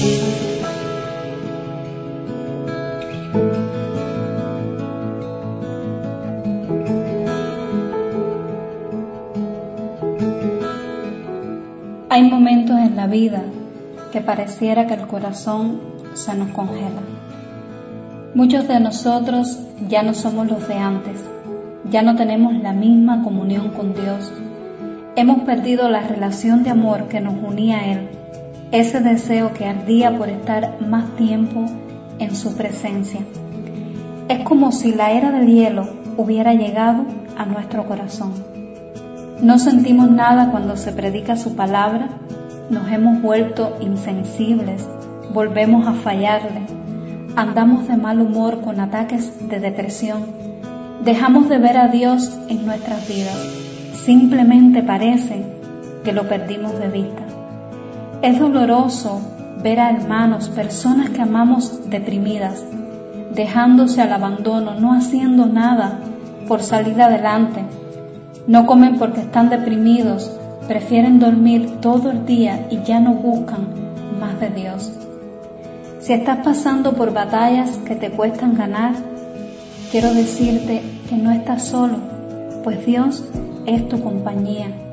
Hay momentos en la vida que pareciera que el corazón se nos congela. Muchos de nosotros ya no somos los de antes, ya no tenemos la misma comunión con Dios. Hemos perdido la relación de amor que nos unía a Él, ese deseo que ardía por estar más tiempo en su presencia. Es como si la era del hielo hubiera llegado a nuestro corazón. No sentimos nada cuando se predica su palabra, nos hemos vuelto insensibles, volvemos a fallarle, andamos de mal humor con ataques de depresión, dejamos de ver a Dios en nuestras vidas, simplemente parece que lo perdimos de vista. Es doloroso ver a hermanos, personas que amamos deprimidas, dejándose al abandono, no haciendo nada por salir adelante, no comen porque están deprimidos, prefieren dormir todo el día y ya no buscan más de Dios. Si estás pasando por batallas que te cuestan ganar, quiero decirte que no estás solo, pues Dios es tu compañía.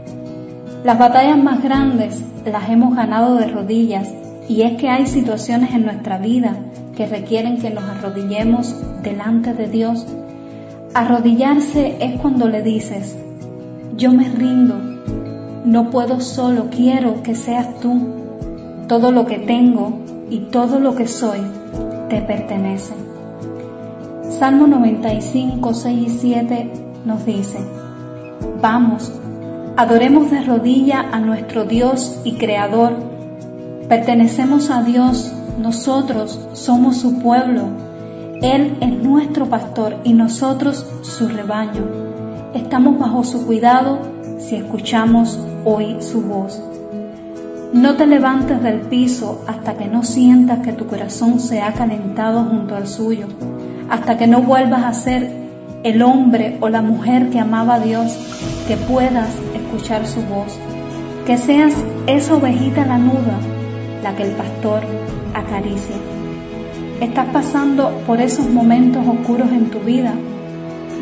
Las batallas más grandes las hemos ganado de rodillas y es que hay situaciones en nuestra vida que requieren que nos arrodillemos delante de Dios. Arrodillarse es cuando le dices, yo me rindo, no puedo solo, quiero que seas tú. Todo lo que tengo y todo lo que soy te pertenece. Salmo 95, 6 y 7 nos dice, vamos, adoremos de rodilla a nuestro Dios y Creador. Pertenecemos a Dios, nosotros somos su pueblo. Él es nuestro pastor y nosotros su rebaño estamos bajo su cuidado si escuchamos hoy su voz. No te levantes del piso hasta que no sientas que tu corazón se ha calentado junto al suyo, hasta que no vuelvas a ser el hombre o la mujer que amaba a Dios, que puedas escuchar su voz, que seas esa ovejita lanuda, la que el pastor acaricia. Estás pasando por esos momentos oscuros en tu vida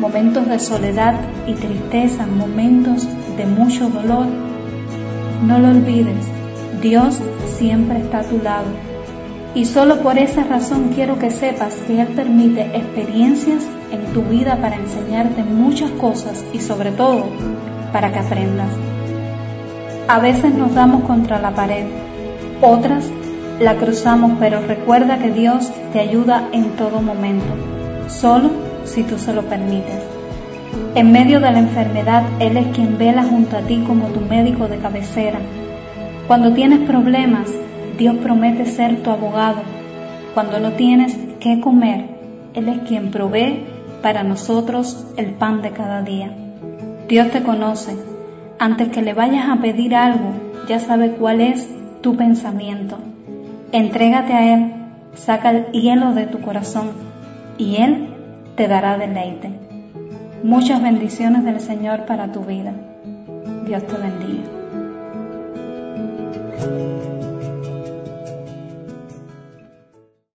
momentos de soledad y tristeza, momentos de mucho dolor, no lo olvides, Dios siempre está a tu lado. Y solo por esa razón quiero que sepas que Él permite experiencias en tu vida para enseñarte muchas cosas y sobre todo para que aprendas. A veces nos damos contra la pared, otras la cruzamos, pero recuerda que Dios te ayuda en todo momento. Solo si tú se lo permites. En medio de la enfermedad, Él es quien vela junto a ti como tu médico de cabecera. Cuando tienes problemas, Dios promete ser tu abogado. Cuando no tienes qué comer, Él es quien provee para nosotros el pan de cada día. Dios te conoce. Antes que le vayas a pedir algo, ya sabe cuál es tu pensamiento. Entrégate a Él, saca el hielo de tu corazón y Él te dará deleite. Muchas bendiciones del Señor para tu vida. Dios te bendiga.